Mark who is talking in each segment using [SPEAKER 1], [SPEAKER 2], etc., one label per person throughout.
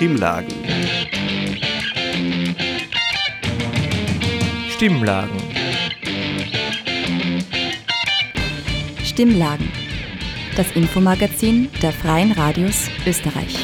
[SPEAKER 1] Stimmlagen. Stimmlagen.
[SPEAKER 2] Stimmlagen. Das Infomagazin der Freien Radios Österreich.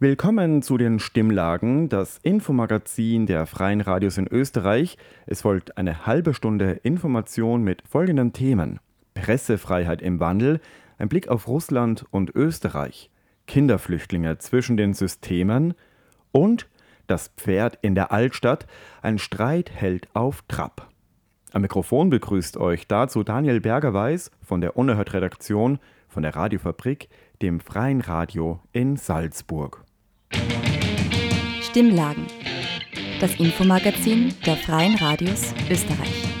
[SPEAKER 3] Willkommen zu den Stimmlagen, das Infomagazin der Freien Radios in Österreich. Es folgt eine halbe Stunde Information mit folgenden Themen. Pressefreiheit im Wandel, ein Blick auf Russland und Österreich, Kinderflüchtlinge zwischen den Systemen und das Pferd in der Altstadt, ein Streit hält auf Trab. Am Mikrofon begrüßt euch dazu Daniel Berger-Weiß von der Unerhört-Redaktion von der Radiofabrik, dem Freien Radio in Salzburg.
[SPEAKER 2] Stimmlagen. Das Infomagazin der Freien Radios Österreich.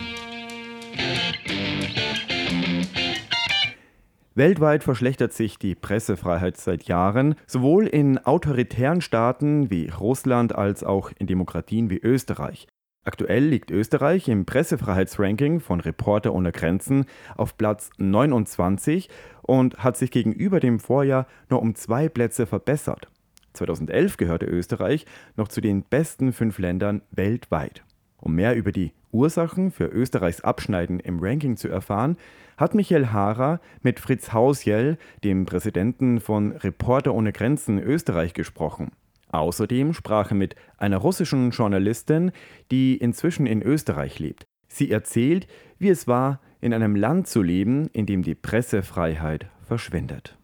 [SPEAKER 3] Weltweit verschlechtert sich die Pressefreiheit seit Jahren, sowohl in autoritären Staaten wie Russland als auch in Demokratien wie Österreich. Aktuell liegt Österreich im Pressefreiheitsranking von Reporter ohne Grenzen auf Platz 29 und hat sich gegenüber dem Vorjahr nur um zwei Plätze verbessert. 2011 gehörte Österreich noch zu den besten fünf Ländern weltweit. Um mehr über die Ursachen für Österreichs Abschneiden im Ranking zu erfahren, hat Michael Hara mit Fritz Hausjell, dem Präsidenten von Reporter ohne Grenzen Österreich, gesprochen. Außerdem sprach er mit einer russischen Journalistin, die inzwischen in Österreich lebt. Sie erzählt, wie es war, in einem Land zu leben, in dem die Pressefreiheit verschwindet.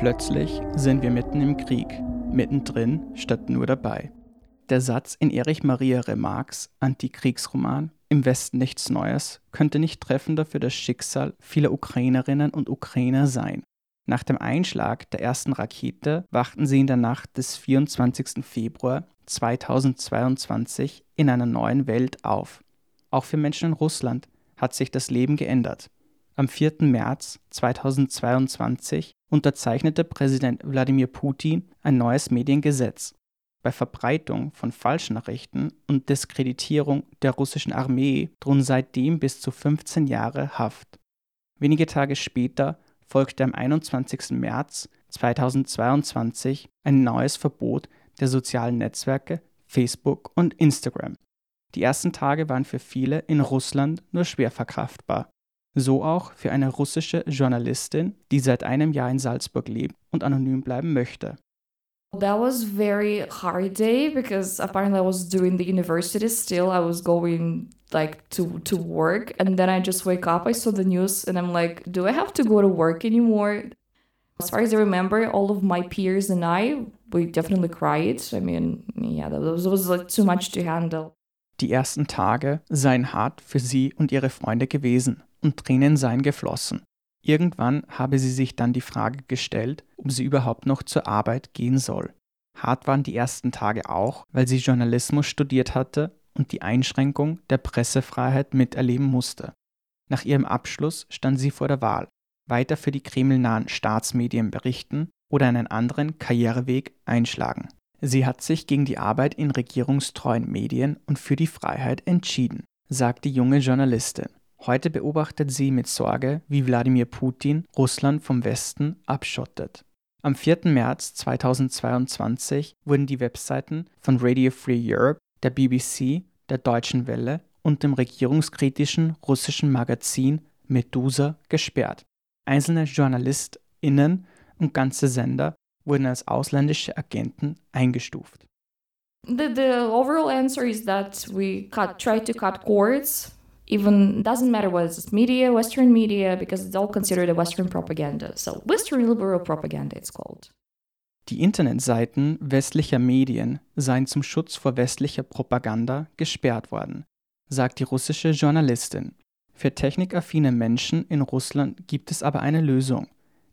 [SPEAKER 4] Plötzlich sind wir mitten im Krieg, mittendrin statt nur dabei. Der Satz in Erich Maria Remarques Antikriegsroman Im Westen nichts Neues könnte nicht treffender für das Schicksal vieler Ukrainerinnen und Ukrainer sein. Nach dem Einschlag der ersten Rakete wachten sie in der Nacht des 24. Februar 2022 in einer neuen Welt auf. Auch für Menschen in Russland hat sich das Leben geändert. Am 4. März 2022 unterzeichnete Präsident Wladimir Putin ein neues Mediengesetz. Bei Verbreitung von Falschnachrichten und Diskreditierung der russischen Armee drohen seitdem bis zu 15 Jahre Haft. Wenige Tage später folgte am 21. März 2022 ein neues Verbot der sozialen Netzwerke Facebook und Instagram. Die ersten Tage waren für viele in Russland nur schwer verkraftbar. So auch für eine russische Journalistin, die seit einem Jahr in Salzburg lebt und anonym bleiben möchte.
[SPEAKER 5] That was very hard day because apparently I was doing the university still. I was going like to to work and then I just wake up, I saw the news and I'm like, do I have to go to work anymore? As far as I remember, all of my peers and I, we definitely cried. I mean, yeah, that was, was like too much to handle.
[SPEAKER 4] Die ersten Tage seien hart für sie und ihre Freunde gewesen und Tränen seien geflossen. Irgendwann habe sie sich dann die Frage gestellt, ob sie überhaupt noch zur Arbeit gehen soll. Hart waren die ersten Tage auch, weil sie Journalismus studiert hatte und die Einschränkung der Pressefreiheit miterleben musste. Nach ihrem Abschluss stand sie vor der Wahl, weiter für die kremlnahen Staatsmedien berichten oder einen anderen Karriereweg einschlagen. Sie hat sich gegen die Arbeit in regierungstreuen Medien und für die Freiheit entschieden, sagt die junge Journalistin. Heute beobachtet sie mit Sorge, wie Wladimir Putin Russland vom Westen abschottet. Am 4. März 2022 wurden die Webseiten von Radio Free Europe, der BBC, der Deutschen Welle und dem regierungskritischen russischen Magazin Medusa gesperrt. Einzelne JournalistInnen und ganze Sender wurden als ausländische Agenten eingestuft.
[SPEAKER 5] The, the overall answer is that we cut, try to cut cords even doesn't matter whether it's media, Western media, because it's all considered a Western propaganda. So Western liberal propaganda it's called.
[SPEAKER 4] Die Internetseiten westlicher Medien seien zum Schutz vor westlicher Propaganda gesperrt worden, sagt die russische Journalistin. Für technikaffine Menschen in Russland gibt es aber eine Lösung,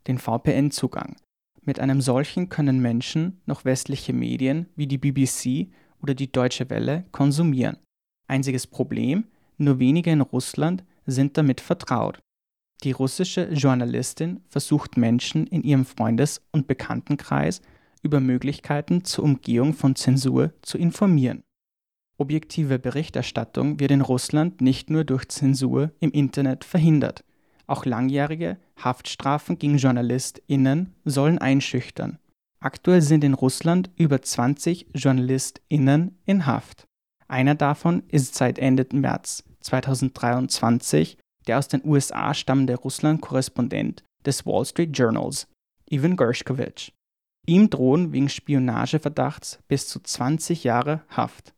[SPEAKER 4] den VPN-Zugang. Mit einem solchen können Menschen noch westliche Medien wie die BBC oder die Deutsche Welle konsumieren. Einziges Problem, nur wenige in Russland sind damit vertraut. Die russische Journalistin versucht Menschen in ihrem Freundes- und Bekanntenkreis über Möglichkeiten zur Umgehung von Zensur zu informieren. Objektive Berichterstattung wird in Russland nicht nur durch Zensur im Internet verhindert. Auch langjährige Haftstrafen gegen JournalistInnen sollen einschüchtern. Aktuell sind in Russland über 20 JournalistInnen in Haft. Einer davon ist seit Ende März 2023 der aus den USA stammende Russland-Korrespondent des Wall Street Journals, Ivan Gershkovich. Ihm drohen wegen Spionageverdachts bis zu 20 Jahre Haft.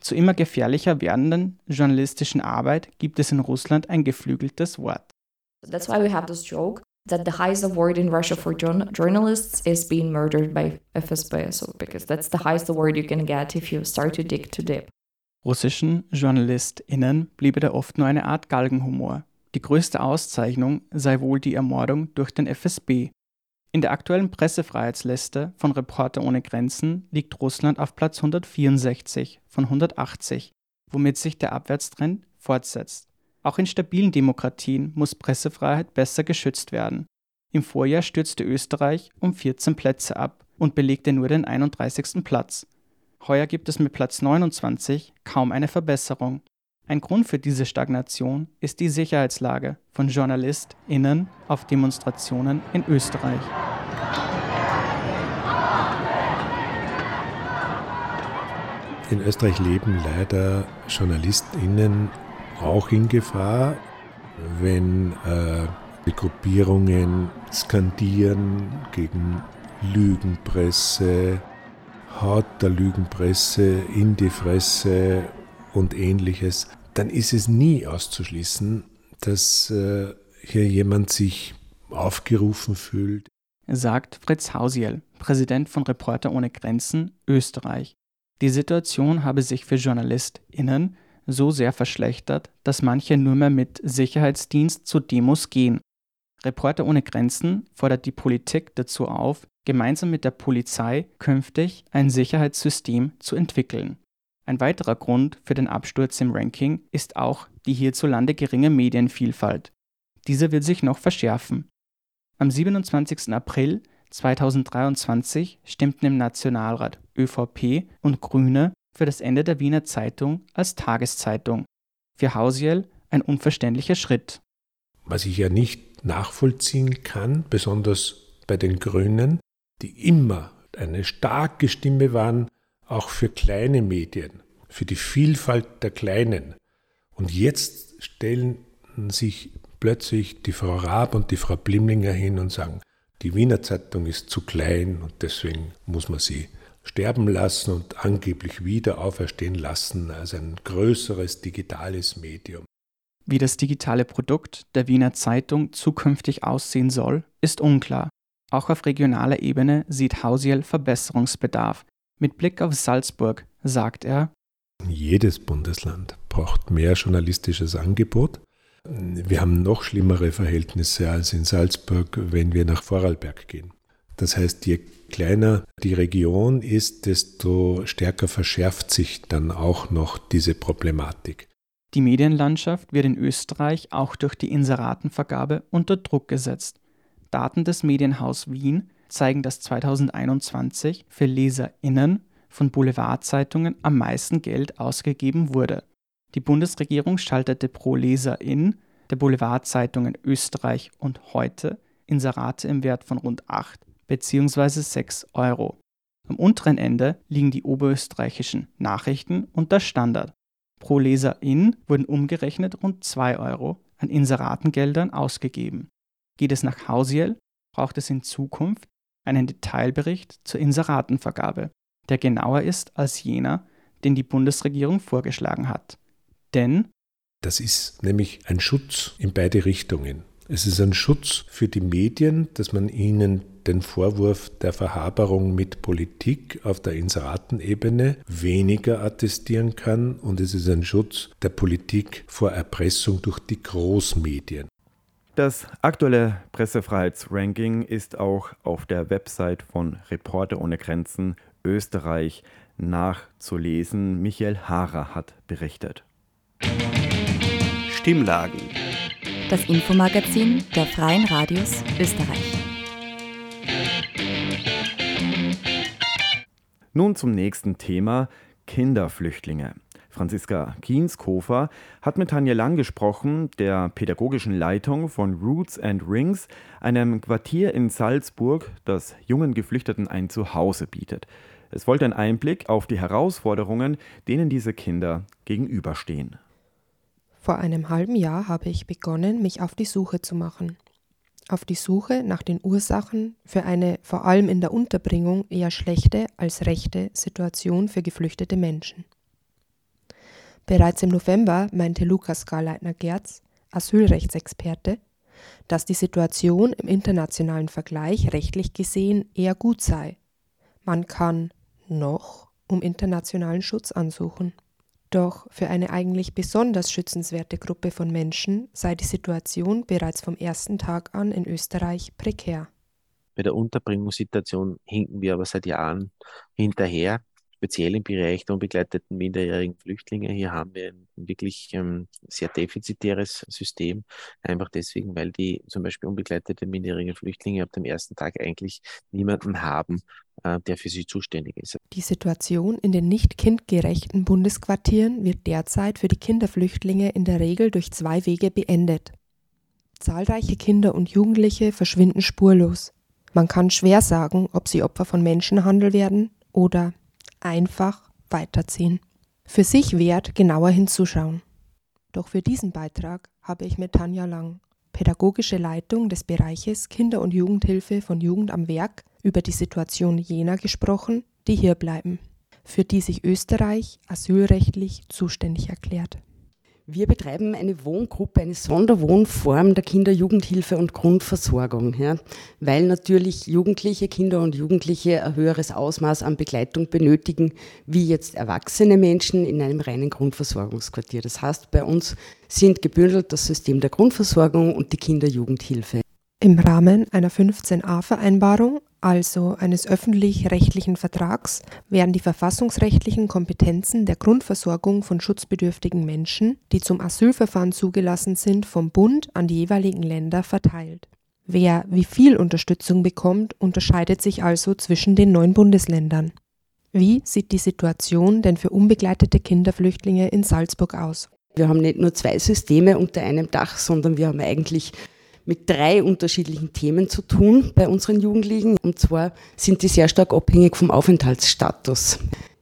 [SPEAKER 4] Zu immer gefährlicher werdenden journalistischen Arbeit gibt es in Russland ein geflügeltes Wort.
[SPEAKER 5] That's why we have this joke that the highest award in Russia for journalists is being murdered by FSB, so because that's the highest award you can get if you start to dig too deep.
[SPEAKER 4] Russischen JournalistInnen bliebe da oft nur eine Art Galgenhumor. Die größte Auszeichnung sei wohl die Ermordung durch den FSB. In der aktuellen Pressefreiheitsliste von Reporter ohne Grenzen liegt Russland auf Platz 164 von 180, womit sich der Abwärtstrend fortsetzt. Auch in stabilen Demokratien muss Pressefreiheit besser geschützt werden. Im Vorjahr stürzte Österreich um 14 Plätze ab und belegte nur den 31. Platz. Heuer gibt es mit Platz 29 kaum eine Verbesserung. Ein Grund für diese Stagnation ist die Sicherheitslage von JournalistInnen auf Demonstrationen in Österreich.
[SPEAKER 1] In Österreich leben leider JournalistInnen auch in Gefahr, wenn äh, Gruppierungen skandieren gegen Lügenpresse, Haut der Lügenpresse in die Fresse und ähnliches, dann ist es nie auszuschließen, dass äh, hier jemand sich aufgerufen fühlt.
[SPEAKER 4] Sagt Fritz Hausiel, Präsident von Reporter ohne Grenzen Österreich. Die Situation habe sich für JournalistInnen so sehr verschlechtert, dass manche nur mehr mit Sicherheitsdienst zu Demos gehen. Reporter ohne Grenzen fordert die Politik dazu auf, gemeinsam mit der Polizei künftig ein Sicherheitssystem zu entwickeln. Ein weiterer Grund für den Absturz im Ranking ist auch die hierzulande geringe Medienvielfalt. Diese wird sich noch verschärfen. Am 27. April 2023 stimmten im Nationalrat ÖVP und Grüne für das Ende der Wiener Zeitung als Tageszeitung. Für Hausiel ein unverständlicher Schritt.
[SPEAKER 1] Was ich ja nicht nachvollziehen kann, besonders bei den Grünen, die immer eine starke Stimme waren, auch für kleine Medien, für die Vielfalt der Kleinen. Und jetzt stellen sich plötzlich die Frau Raab und die Frau Blimlinger hin und sagen, die Wiener Zeitung ist zu klein und deswegen muss man sie sterben lassen und angeblich wieder auferstehen lassen als ein größeres digitales Medium.
[SPEAKER 4] Wie das digitale Produkt der Wiener Zeitung zukünftig aussehen soll, ist unklar. Auch auf regionaler Ebene sieht Hausiel Verbesserungsbedarf. Mit Blick auf Salzburg sagt er,
[SPEAKER 1] jedes Bundesland braucht mehr journalistisches Angebot. Wir haben noch schlimmere Verhältnisse als in Salzburg, wenn wir nach Vorarlberg gehen. Das heißt, je kleiner die Region ist, desto stärker verschärft sich dann auch noch diese Problematik.
[SPEAKER 4] Die Medienlandschaft wird in Österreich auch durch die Inseratenvergabe unter Druck gesetzt. Daten des Medienhaus Wien zeigen, dass 2021 für LeserInnen von Boulevardzeitungen am meisten Geld ausgegeben wurde. Die Bundesregierung schaltete pro Leserin der Boulevardzeitungen Österreich und heute Inserate im Wert von rund 8 bzw. 6 Euro. Am unteren Ende liegen die oberösterreichischen Nachrichten und der Standard. Pro Leserin wurden umgerechnet rund 2 Euro an Inseratengeldern ausgegeben. Geht es nach Hausiel, braucht es in Zukunft einen Detailbericht zur Inseratenvergabe, der genauer ist als jener, den die Bundesregierung vorgeschlagen hat. Denn
[SPEAKER 1] das ist nämlich ein Schutz in beide Richtungen. Es ist ein Schutz für die Medien, dass man ihnen den Vorwurf der Verhaberung mit Politik auf der Inseratenebene weniger attestieren kann und es ist ein Schutz der Politik vor Erpressung durch die Großmedien.
[SPEAKER 3] Das aktuelle Pressefreiheitsranking ist auch auf der Website von Reporter ohne Grenzen Österreich nachzulesen. Michael Haarer hat berichtet.
[SPEAKER 2] Stimmlagen. Das Infomagazin der Freien Radios Österreich.
[SPEAKER 3] Nun zum nächsten Thema, Kinderflüchtlinge. Franziska Kienskofer hat mit Tanja Lang gesprochen, der pädagogischen Leitung von Roots and Rings, einem Quartier in Salzburg, das jungen Geflüchteten ein Zuhause bietet. Es wollte einen Einblick auf die Herausforderungen, denen diese Kinder gegenüberstehen.
[SPEAKER 6] Vor einem halben Jahr habe ich begonnen, mich auf die Suche zu machen. Auf die Suche nach den Ursachen für eine vor allem in der Unterbringung eher schlechte als rechte Situation für geflüchtete Menschen. Bereits im November meinte Lukas Garleitner-Gerz, Asylrechtsexperte, dass die Situation im internationalen Vergleich rechtlich gesehen eher gut sei. Man kann noch um internationalen Schutz ansuchen. Doch für eine eigentlich besonders schützenswerte Gruppe von Menschen sei die Situation bereits vom ersten Tag an in Österreich prekär.
[SPEAKER 7] Bei der Unterbringungssituation hinken wir aber seit Jahren hinterher speziell im Bereich der unbegleiteten minderjährigen Flüchtlinge. Hier haben wir ein wirklich ähm, sehr defizitäres System, einfach deswegen, weil die zum Beispiel unbegleitete minderjährigen Flüchtlinge ab dem ersten Tag eigentlich niemanden haben, äh, der für sie zuständig ist.
[SPEAKER 6] Die Situation in den nicht kindgerechten Bundesquartieren wird derzeit für die Kinderflüchtlinge in der Regel durch zwei Wege beendet. Zahlreiche Kinder und Jugendliche verschwinden spurlos. Man kann schwer sagen, ob sie Opfer von Menschenhandel werden oder einfach weiterziehen. Für sich wert genauer hinzuschauen. Doch für diesen Beitrag habe ich mit Tanja Lang, pädagogische Leitung des Bereiches Kinder- und Jugendhilfe von Jugend am Werk, über die Situation jener gesprochen, die hier bleiben, für die sich Österreich asylrechtlich zuständig erklärt.
[SPEAKER 8] Wir betreiben eine Wohngruppe, eine Sonderwohnform der Kinder-Jugendhilfe und Grundversorgung, ja, weil natürlich Jugendliche, Kinder und Jugendliche ein höheres Ausmaß an Begleitung benötigen, wie jetzt erwachsene Menschen in einem reinen Grundversorgungsquartier. Das heißt, bei uns sind gebündelt das System der Grundversorgung und die Kinder-Jugendhilfe.
[SPEAKER 6] Im Rahmen einer 15a-Vereinbarung also eines öffentlich-rechtlichen Vertrags, werden die verfassungsrechtlichen Kompetenzen der Grundversorgung von schutzbedürftigen Menschen, die zum Asylverfahren zugelassen sind, vom Bund an die jeweiligen Länder verteilt. Wer wie viel Unterstützung bekommt, unterscheidet sich also zwischen den neun Bundesländern. Wie sieht die Situation denn für unbegleitete Kinderflüchtlinge in Salzburg aus?
[SPEAKER 8] Wir haben nicht nur zwei Systeme unter einem Dach, sondern wir haben eigentlich mit drei unterschiedlichen Themen zu tun bei unseren Jugendlichen. Und zwar sind die sehr stark abhängig vom Aufenthaltsstatus.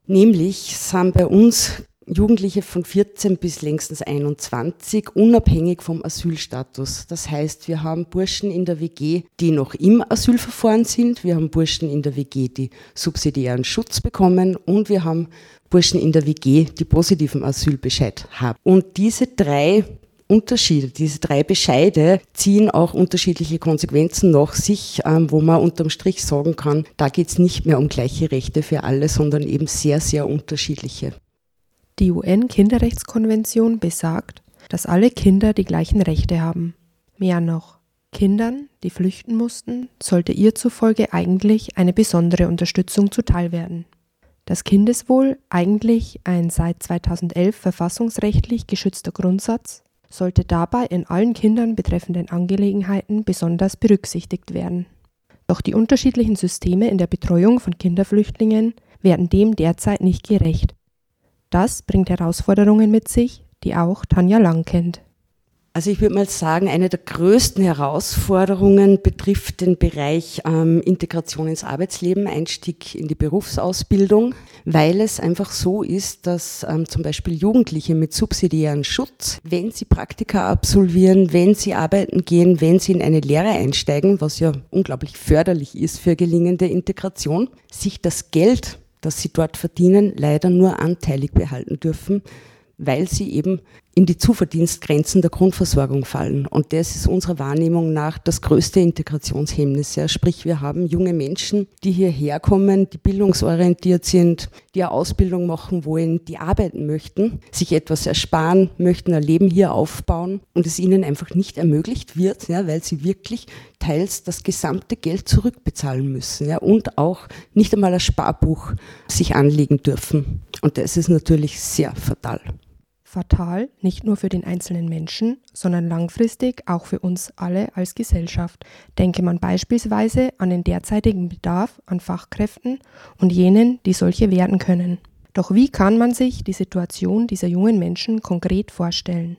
[SPEAKER 8] Nämlich sind bei uns Jugendliche von 14 bis längstens 21, unabhängig vom Asylstatus. Das heißt, wir haben Burschen in der WG, die noch im Asylverfahren sind, wir haben Burschen in der WG, die subsidiären Schutz bekommen und wir haben Burschen in der WG, die positiven Asylbescheid haben. Und diese drei Unterschiede, diese drei Bescheide ziehen auch unterschiedliche Konsequenzen nach sich, ähm, wo man unterm Strich sagen kann, da geht es nicht mehr um gleiche Rechte für alle, sondern eben sehr, sehr unterschiedliche.
[SPEAKER 6] Die UN-Kinderrechtskonvention besagt, dass alle Kinder die gleichen Rechte haben. Mehr noch, Kindern, die flüchten mussten, sollte ihr zufolge eigentlich eine besondere Unterstützung zuteilwerden. Das Kindeswohl, eigentlich ein seit 2011 verfassungsrechtlich geschützter Grundsatz, sollte dabei in allen Kindern betreffenden Angelegenheiten besonders berücksichtigt werden. Doch die unterschiedlichen Systeme in der Betreuung von Kinderflüchtlingen werden dem derzeit nicht gerecht. Das bringt Herausforderungen mit sich, die auch Tanja Lang kennt.
[SPEAKER 8] Also ich würde mal sagen, eine der größten Herausforderungen betrifft den Bereich ähm, Integration ins Arbeitsleben, Einstieg in die Berufsausbildung, weil es einfach so ist, dass ähm, zum Beispiel Jugendliche mit subsidiären Schutz, wenn sie Praktika absolvieren, wenn sie arbeiten gehen, wenn sie in eine Lehre einsteigen, was ja unglaublich förderlich ist für gelingende Integration, sich das Geld, das sie dort verdienen, leider nur anteilig behalten dürfen weil sie eben in die Zuverdienstgrenzen der Grundversorgung fallen. Und das ist unserer Wahrnehmung nach das größte Integrationshemmnis. Ja. Sprich, wir haben junge Menschen, die hierher kommen, die bildungsorientiert sind, die eine Ausbildung machen wollen, die arbeiten möchten, sich etwas ersparen möchten, ein Leben hier aufbauen und es ihnen einfach nicht ermöglicht wird, ja, weil sie wirklich teils das gesamte Geld zurückbezahlen müssen ja, und auch nicht einmal ein Sparbuch sich anlegen dürfen. Und das ist natürlich sehr fatal.
[SPEAKER 6] Fatal, nicht nur für den einzelnen Menschen, sondern langfristig auch für uns alle als Gesellschaft. Denke man beispielsweise an den derzeitigen Bedarf an Fachkräften und jenen, die solche werden können. Doch wie kann man sich die Situation dieser jungen Menschen konkret vorstellen?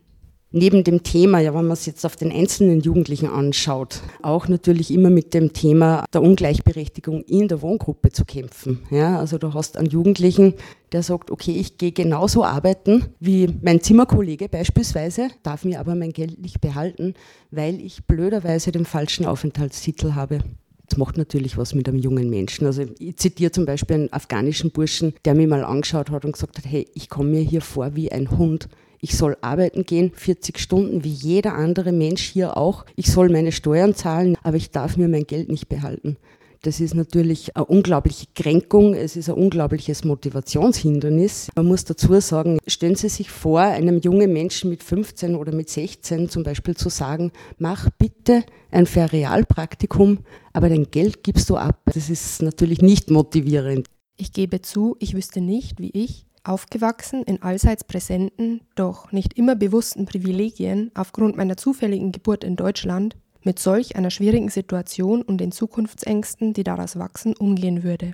[SPEAKER 8] Neben dem Thema, ja, wenn man es jetzt auf den einzelnen Jugendlichen anschaut, auch natürlich immer mit dem Thema der Ungleichberechtigung in der Wohngruppe zu kämpfen. Ja, also du hast einen Jugendlichen, der sagt, okay, ich gehe genauso arbeiten wie mein Zimmerkollege beispielsweise, darf mir aber mein Geld nicht behalten, weil ich blöderweise den falschen Aufenthaltstitel habe. Das macht natürlich was mit einem jungen Menschen. Also ich zitiere zum Beispiel einen afghanischen Burschen, der mir mal angeschaut hat und gesagt hat, hey, ich komme mir hier vor wie ein Hund ich soll arbeiten gehen, 40 Stunden, wie jeder andere Mensch hier auch. Ich soll meine Steuern zahlen, aber ich darf mir mein Geld nicht behalten. Das ist natürlich eine unglaubliche Kränkung, es ist ein unglaubliches Motivationshindernis. Man muss dazu sagen, stellen Sie sich vor, einem jungen Menschen mit 15 oder mit 16 zum Beispiel zu sagen, mach bitte ein Ferialpraktikum, aber dein Geld gibst du ab. Das ist natürlich nicht motivierend.
[SPEAKER 6] Ich gebe zu, ich wüsste nicht, wie ich Aufgewachsen in allseits präsenten, doch nicht immer bewussten Privilegien aufgrund meiner zufälligen Geburt in Deutschland mit solch einer schwierigen Situation und den Zukunftsängsten, die daraus wachsen, umgehen würde.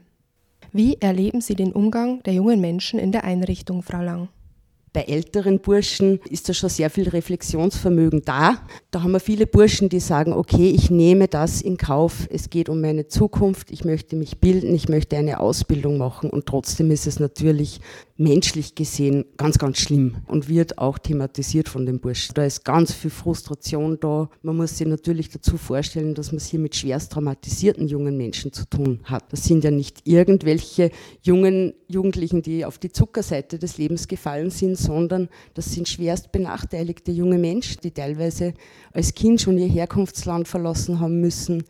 [SPEAKER 6] Wie erleben Sie den Umgang der jungen Menschen in der Einrichtung, Frau Lang?
[SPEAKER 8] Bei älteren Burschen ist da schon sehr viel Reflexionsvermögen da. Da haben wir viele Burschen, die sagen, okay, ich nehme das in Kauf, es geht um meine Zukunft, ich möchte mich bilden, ich möchte eine Ausbildung machen und trotzdem ist es natürlich menschlich gesehen ganz, ganz schlimm und wird auch thematisiert von den Burschen. Da ist ganz viel Frustration da. Man muss sich natürlich dazu vorstellen, dass man es hier mit schwerst traumatisierten jungen Menschen zu tun hat. Das sind ja nicht irgendwelche jungen Jugendlichen, die auf die Zuckerseite des Lebens gefallen sind, sondern das sind schwerst benachteiligte junge Menschen, die teilweise als Kind schon ihr Herkunftsland verlassen haben müssen,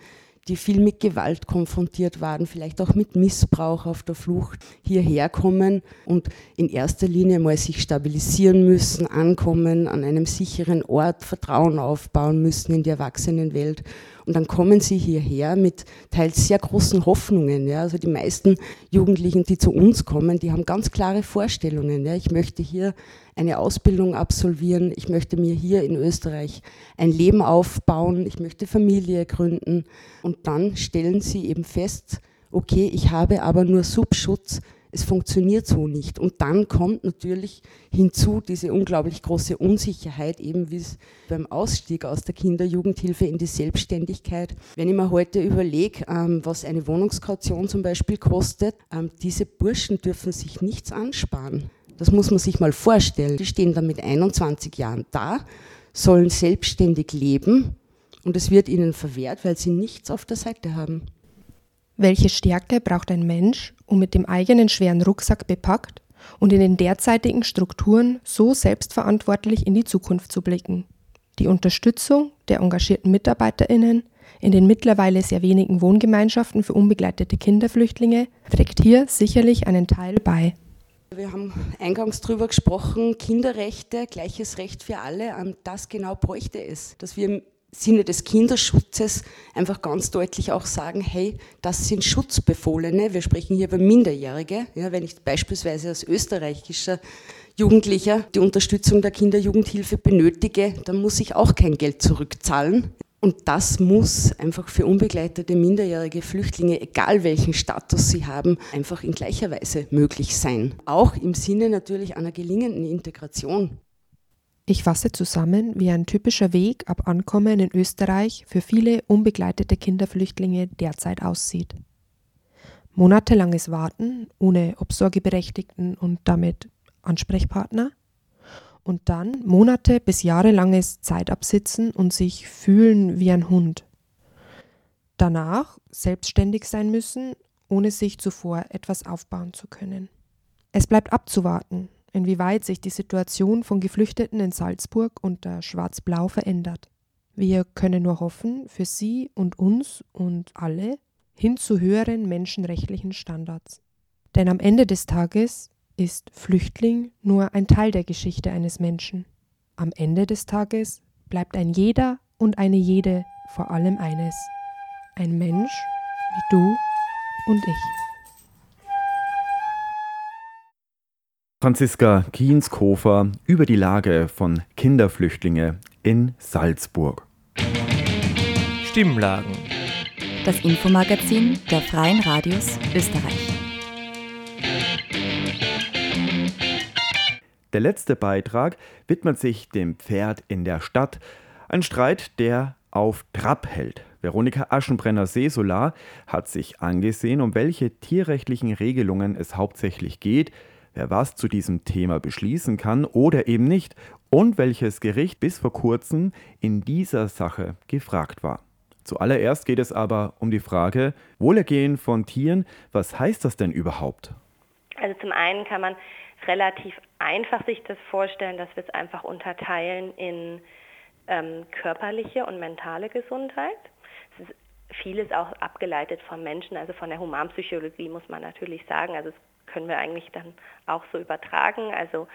[SPEAKER 8] die viel mit Gewalt konfrontiert waren, vielleicht auch mit Missbrauch auf der Flucht hierher kommen und in erster Linie mal sich stabilisieren müssen, ankommen, an einem sicheren Ort Vertrauen aufbauen müssen in die Erwachsenenwelt und dann kommen sie hierher mit teils sehr großen Hoffnungen. Ja. Also die meisten Jugendlichen, die zu uns kommen, die haben ganz klare Vorstellungen. Ja. Ich möchte hier eine Ausbildung absolvieren, ich möchte mir hier in Österreich ein Leben aufbauen, ich möchte Familie gründen. Und dann stellen sie eben fest, okay, ich habe aber nur Subschutz, es funktioniert so nicht. Und dann kommt natürlich hinzu diese unglaublich große Unsicherheit, eben wie es beim Ausstieg aus der Kinderjugendhilfe in die Selbstständigkeit. Wenn ich mir heute überlege, ähm, was eine Wohnungskaution zum Beispiel kostet, ähm, diese Burschen dürfen sich nichts ansparen. Das muss man sich mal vorstellen. Die stehen dann mit 21 Jahren da, sollen selbstständig leben und es wird ihnen verwehrt, weil sie nichts auf der Seite haben.
[SPEAKER 6] Welche Stärke braucht ein Mensch, um mit dem eigenen schweren Rucksack bepackt und in den derzeitigen Strukturen so selbstverantwortlich in die Zukunft zu blicken? Die Unterstützung der engagierten Mitarbeiterinnen in den mittlerweile sehr wenigen Wohngemeinschaften für unbegleitete Kinderflüchtlinge trägt hier sicherlich einen Teil bei.
[SPEAKER 8] Wir haben eingangs darüber gesprochen, Kinderrechte, gleiches Recht für alle. Das genau bräuchte es, dass wir Sinne des Kinderschutzes einfach ganz deutlich auch sagen, hey, das sind Schutzbefohlene. Wir sprechen hier über Minderjährige. Ja, wenn ich beispielsweise als österreichischer Jugendlicher die Unterstützung der Kinderjugendhilfe benötige, dann muss ich auch kein Geld zurückzahlen. Und das muss einfach für unbegleitete minderjährige Flüchtlinge, egal welchen Status sie haben, einfach in gleicher Weise möglich sein. Auch im Sinne natürlich einer gelingenden Integration.
[SPEAKER 6] Ich fasse zusammen, wie ein typischer Weg ab Ankommen in Österreich für viele unbegleitete Kinderflüchtlinge derzeit aussieht. Monatelanges Warten ohne Obsorgeberechtigten und damit Ansprechpartner und dann Monate bis jahrelanges Zeitabsitzen und sich fühlen wie ein Hund. Danach selbstständig sein müssen, ohne sich zuvor etwas aufbauen zu können. Es bleibt abzuwarten, inwieweit sich die Situation von Geflüchteten in Salzburg unter Schwarz-Blau verändert. Wir können nur hoffen, für sie und uns und alle hin zu höheren menschenrechtlichen Standards. Denn am Ende des Tages ist Flüchtling nur ein Teil der Geschichte eines Menschen. Am Ende des Tages bleibt ein jeder und eine jede vor allem eines. Ein Mensch wie du und ich.
[SPEAKER 3] Franziska Kienskofer über die Lage von Kinderflüchtlinge in Salzburg.
[SPEAKER 2] Stimmlagen. Das Infomagazin der Freien Radios Österreich.
[SPEAKER 3] Der letzte Beitrag widmet sich dem Pferd in der Stadt. Ein Streit, der auf Trab hält. Veronika Aschenbrenner-Seesolar hat sich angesehen, um welche tierrechtlichen Regelungen es hauptsächlich geht, wer was zu diesem Thema beschließen kann oder eben nicht und welches Gericht bis vor kurzem in dieser Sache gefragt war. Zuallererst geht es aber um die Frage, Wohlergehen von Tieren, was heißt das denn überhaupt?
[SPEAKER 9] Also zum einen kann man relativ einfach sich das vorstellen, dass wir es einfach unterteilen in ähm, körperliche und mentale Gesundheit. Es ist vieles auch abgeleitet vom Menschen, also von der Humanpsychologie muss man natürlich sagen. Also das können wir eigentlich dann auch so übertragen. Also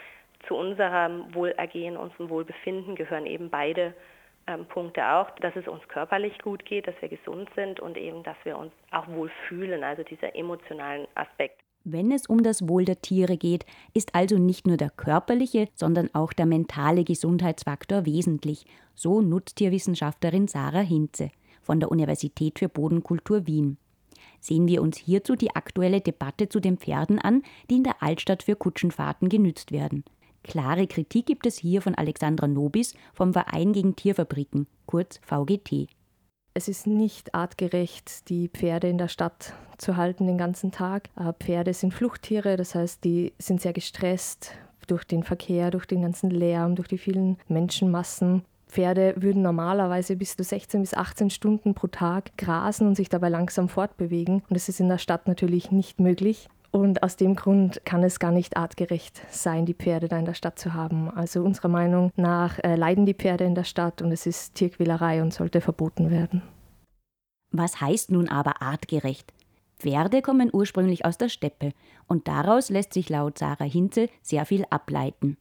[SPEAKER 9] zu unserem Wohlergehen, unserem Wohlbefinden gehören eben beide ähm, Punkte auch, dass es uns körperlich gut geht, dass wir gesund sind und eben, dass wir uns auch wohl fühlen, also dieser emotionalen Aspekt.
[SPEAKER 10] Wenn es um das Wohl der Tiere geht, ist also nicht nur der körperliche, sondern auch der mentale Gesundheitsfaktor wesentlich, so Nutztierwissenschaftlerin Sarah Hinze von der Universität für Bodenkultur Wien. Sehen wir uns hierzu die aktuelle Debatte zu den Pferden an, die in der Altstadt für Kutschenfahrten genützt werden. Klare Kritik gibt es hier von Alexandra Nobis vom Verein gegen Tierfabriken, kurz VGT.
[SPEAKER 11] Es ist nicht artgerecht, die Pferde in der Stadt zu halten den ganzen Tag. Äh, Pferde sind Fluchttiere, das heißt, die sind sehr gestresst durch den Verkehr, durch den ganzen Lärm, durch die vielen Menschenmassen. Pferde würden normalerweise bis zu 16 bis 18 Stunden pro Tag grasen und sich dabei langsam fortbewegen. Und das ist in der Stadt natürlich nicht möglich. Und aus dem Grund kann es gar nicht artgerecht sein, die Pferde da in der Stadt zu haben. Also unserer Meinung nach äh, leiden die Pferde in der Stadt und es ist Tierquälerei und sollte verboten werden.
[SPEAKER 10] Was heißt nun aber artgerecht? Pferde kommen ursprünglich aus der Steppe und daraus lässt sich laut Sarah Hinze sehr viel ableiten.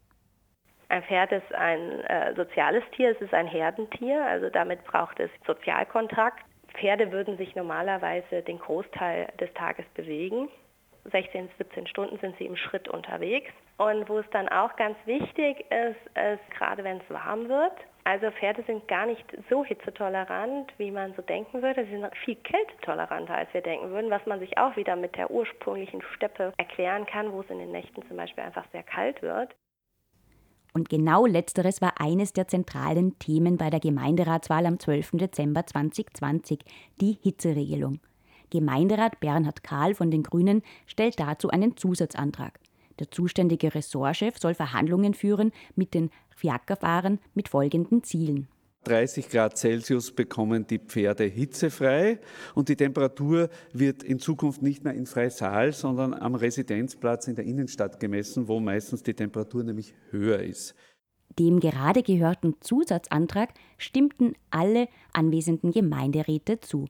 [SPEAKER 9] Ein Pferd ist ein äh, soziales Tier, es ist ein Herdentier, also damit braucht es Sozialkontakt. Pferde würden sich normalerweise den Großteil des Tages bewegen. 16, 17 Stunden sind sie im Schritt unterwegs. Und wo es dann auch ganz wichtig ist, ist gerade wenn es warm wird. Also Pferde sind gar nicht so hitzetolerant, wie man so denken würde. Sie sind viel kältetoleranter, als wir denken würden, was man sich auch wieder mit der ursprünglichen Steppe erklären kann, wo es in den Nächten zum Beispiel einfach sehr kalt wird.
[SPEAKER 10] Und genau letzteres war eines der zentralen Themen bei der Gemeinderatswahl am 12. Dezember 2020, die Hitzeregelung. Gemeinderat Bernhard Kahl von den Grünen stellt dazu einen Zusatzantrag. Der zuständige Ressortchef soll Verhandlungen führen mit den Fiakerfahrern mit folgenden Zielen.
[SPEAKER 12] 30 Grad Celsius bekommen die Pferde hitzefrei und die Temperatur wird in Zukunft nicht mehr in Freisaal, sondern am Residenzplatz in der Innenstadt gemessen, wo meistens die Temperatur nämlich höher ist.
[SPEAKER 10] Dem gerade gehörten Zusatzantrag stimmten alle anwesenden Gemeinderäte zu.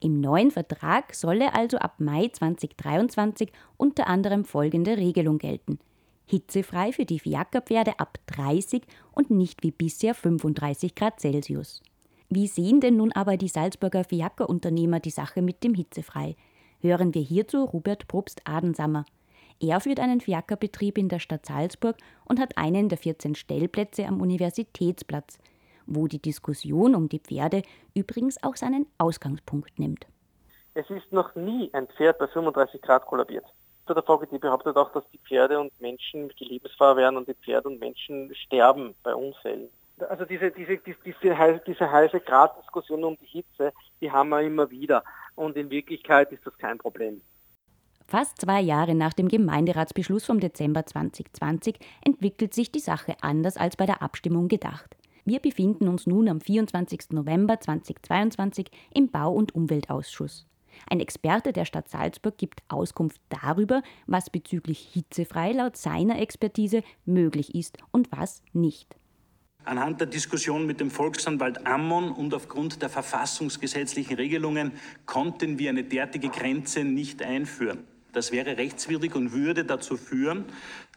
[SPEAKER 10] Im neuen Vertrag solle also ab Mai 2023 unter anderem folgende Regelung gelten. Hitzefrei für die Fiakerpferde ab 30 und nicht wie bisher 35 Grad Celsius. Wie sehen denn nun aber die Salzburger Fiakerunternehmer die Sache mit dem Hitzefrei? Hören wir hierzu Robert Probst Adensammer. Er führt einen Fiakerbetrieb in der Stadt Salzburg und hat einen der 14 Stellplätze am Universitätsplatz wo die Diskussion um die Pferde übrigens auch seinen Ausgangspunkt nimmt.
[SPEAKER 13] Es ist noch nie ein Pferd bei 35 Grad kollabiert. Der VGT behauptet auch, dass die Pferde und Menschen die Lebensgefahr werden und die Pferde und Menschen sterben bei Unfällen. Also diese, diese, diese, diese, diese heiße Graddiskussion um die Hitze, die haben wir immer wieder. Und in Wirklichkeit ist das kein Problem.
[SPEAKER 10] Fast zwei Jahre nach dem Gemeinderatsbeschluss vom Dezember 2020 entwickelt sich die Sache anders als bei der Abstimmung gedacht. Wir befinden uns nun am 24. November 2022 im Bau- und Umweltausschuss. Ein Experte der Stadt Salzburg gibt Auskunft darüber, was bezüglich hitzefrei laut seiner Expertise möglich ist und was nicht.
[SPEAKER 14] Anhand der Diskussion mit dem Volksanwalt Ammon und aufgrund der verfassungsgesetzlichen Regelungen konnten wir eine derartige Grenze nicht einführen. Das wäre rechtswidrig und würde dazu führen,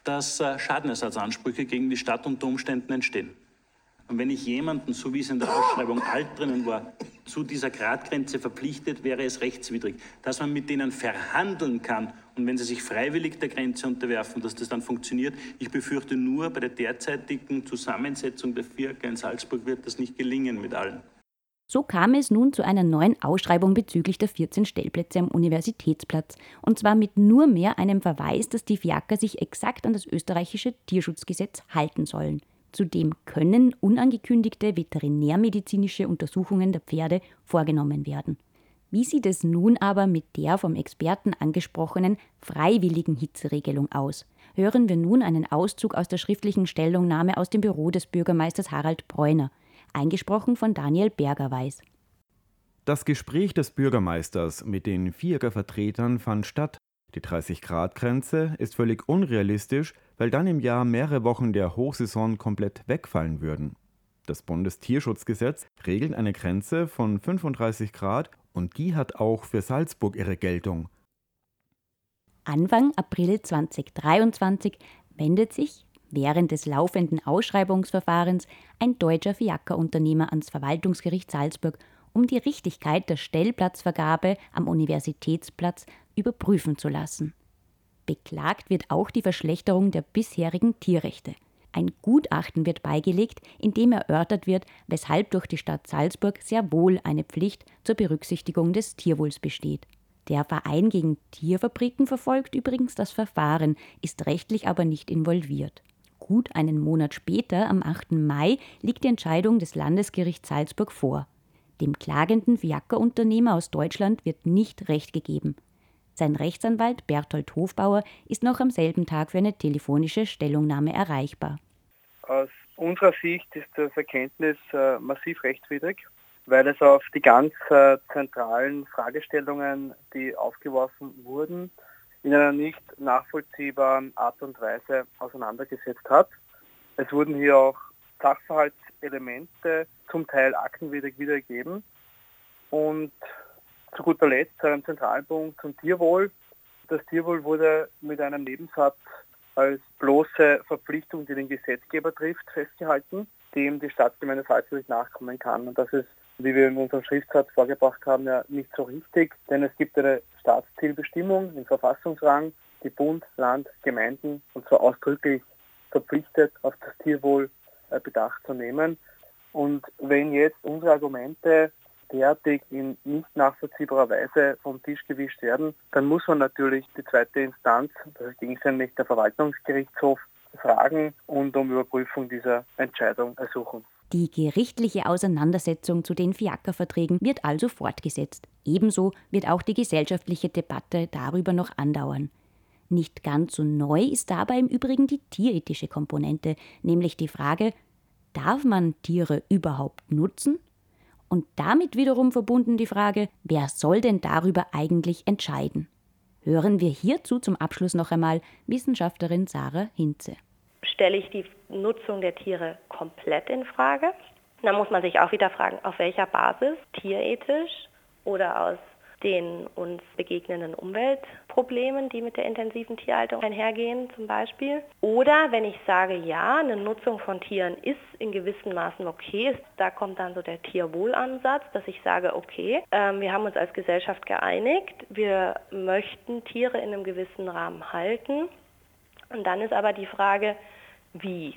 [SPEAKER 14] dass äh, Schadenersatzansprüche gegen die Stadt unter Umständen entstehen. Und wenn ich jemanden, so wie es in der Ausschreibung alt drinnen war, zu dieser Gradgrenze verpflichtet, wäre es rechtswidrig. Dass man mit denen verhandeln kann und wenn sie sich freiwillig der Grenze unterwerfen, dass das dann funktioniert. Ich befürchte nur, bei der derzeitigen Zusammensetzung der FIAK in Salzburg wird das nicht gelingen mit allen.
[SPEAKER 10] So kam es nun zu einer neuen Ausschreibung bezüglich der 14 Stellplätze am Universitätsplatz. Und zwar mit nur mehr einem Verweis, dass die Fiaker sich exakt an das österreichische Tierschutzgesetz halten sollen. Zudem können unangekündigte veterinärmedizinische Untersuchungen der Pferde vorgenommen werden. Wie sieht es nun aber mit der vom Experten angesprochenen freiwilligen Hitzeregelung aus? Hören wir nun einen Auszug aus der schriftlichen Stellungnahme aus dem Büro des Bürgermeisters Harald Bräuner, eingesprochen von Daniel Bergerweis.
[SPEAKER 3] Das Gespräch des Bürgermeisters mit den Vierger-Vertretern fand statt. Die 30-Grad-Grenze ist völlig unrealistisch, weil dann im Jahr mehrere Wochen der Hochsaison komplett wegfallen würden. Das Bundestierschutzgesetz regelt eine Grenze von 35 Grad und die hat auch für Salzburg ihre Geltung.
[SPEAKER 10] Anfang April 2023 wendet sich während des laufenden Ausschreibungsverfahrens ein deutscher Fiaker-Unternehmer ans Verwaltungsgericht Salzburg, um die Richtigkeit der Stellplatzvergabe am Universitätsplatz überprüfen zu lassen. Beklagt wird auch die Verschlechterung der bisherigen Tierrechte. Ein Gutachten wird beigelegt, in dem erörtert wird, weshalb durch die Stadt Salzburg sehr wohl eine Pflicht zur Berücksichtigung des Tierwohls besteht. Der Verein gegen Tierfabriken verfolgt übrigens das Verfahren, ist rechtlich aber nicht involviert. Gut einen Monat später, am 8. Mai, liegt die Entscheidung des Landesgerichts Salzburg vor. Dem klagenden Fiaker-Unternehmer aus Deutschland wird nicht Recht gegeben. Sein Rechtsanwalt Berthold Hofbauer ist noch am selben Tag für eine telefonische Stellungnahme erreichbar.
[SPEAKER 13] Aus unserer Sicht ist das Erkenntnis äh, massiv rechtswidrig, weil es auf die ganz äh, zentralen Fragestellungen, die aufgeworfen wurden, in einer nicht nachvollziehbaren Art und Weise auseinandergesetzt hat. Es wurden hier auch Sachverhaltselemente, zum Teil aktenwidrig wiedergegeben. Und zu guter Letzt ein Zentralpunkt zum Tierwohl. Das Tierwohl wurde mit einem Nebensatz als bloße Verpflichtung, die den Gesetzgeber trifft, festgehalten, dem die Staatsgemeinde Salzburg nachkommen kann. Und das ist, wie wir in unserem Schriftsatz vorgebracht haben, ja nicht so richtig, denn es gibt eine Staatszielbestimmung im Verfassungsrang, die Bund, Land, Gemeinden und zwar ausdrücklich verpflichtet, auf das Tierwohl äh, Bedacht zu nehmen. Und wenn jetzt unsere Argumente derartig in nicht nachvollziehbarer Weise vom Tisch gewischt werden, dann muss man natürlich die zweite Instanz, das ist gegenständig der Verwaltungsgerichtshof, fragen und um Überprüfung dieser Entscheidung ersuchen.
[SPEAKER 10] Die gerichtliche Auseinandersetzung zu den Fiaker-Verträgen wird also fortgesetzt. Ebenso wird auch die gesellschaftliche Debatte darüber noch andauern. Nicht ganz so neu ist dabei im Übrigen die tierethische Komponente, nämlich die Frage, darf man Tiere überhaupt nutzen und damit wiederum verbunden die Frage, wer soll denn darüber eigentlich entscheiden? Hören wir hierzu zum Abschluss noch einmal Wissenschaftlerin Sarah Hinze.
[SPEAKER 9] Stelle ich die Nutzung der Tiere komplett in Frage? Dann muss man sich auch wieder fragen, auf welcher Basis, tierethisch oder aus den uns begegnenden Umweltproblemen, die mit der intensiven Tierhaltung einhergehen zum Beispiel. Oder wenn ich sage, ja, eine Nutzung von Tieren ist in gewissen Maßen okay, da kommt dann so der Tierwohlansatz, dass ich sage, okay, ähm, wir haben uns als Gesellschaft geeinigt, wir möchten Tiere in einem gewissen Rahmen halten. Und dann ist aber die Frage, wie?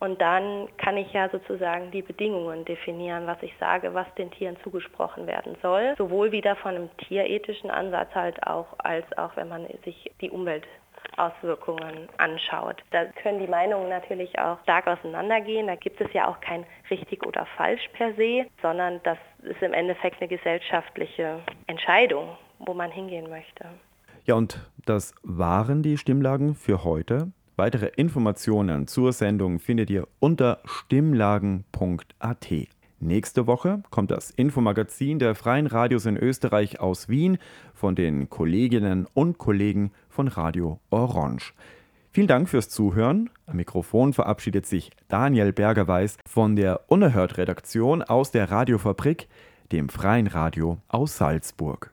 [SPEAKER 9] Und dann kann ich ja sozusagen die Bedingungen definieren, was ich sage, was den Tieren zugesprochen werden soll. Sowohl wieder von einem tierethischen Ansatz halt auch, als auch wenn man sich die Umweltauswirkungen anschaut. Da können die Meinungen natürlich auch stark auseinandergehen. Da gibt es ja auch kein richtig oder falsch per se, sondern das ist im Endeffekt eine gesellschaftliche Entscheidung, wo man hingehen möchte.
[SPEAKER 3] Ja, und das waren die Stimmlagen für heute. Weitere Informationen zur Sendung findet ihr unter stimmlagen.at. Nächste Woche kommt das Infomagazin der Freien Radios in Österreich aus Wien von den Kolleginnen und Kollegen von Radio Orange. Vielen Dank fürs Zuhören. Am Mikrofon verabschiedet sich Daniel Bergerweis von der Unerhört-Redaktion aus der Radiofabrik, dem Freien Radio aus Salzburg.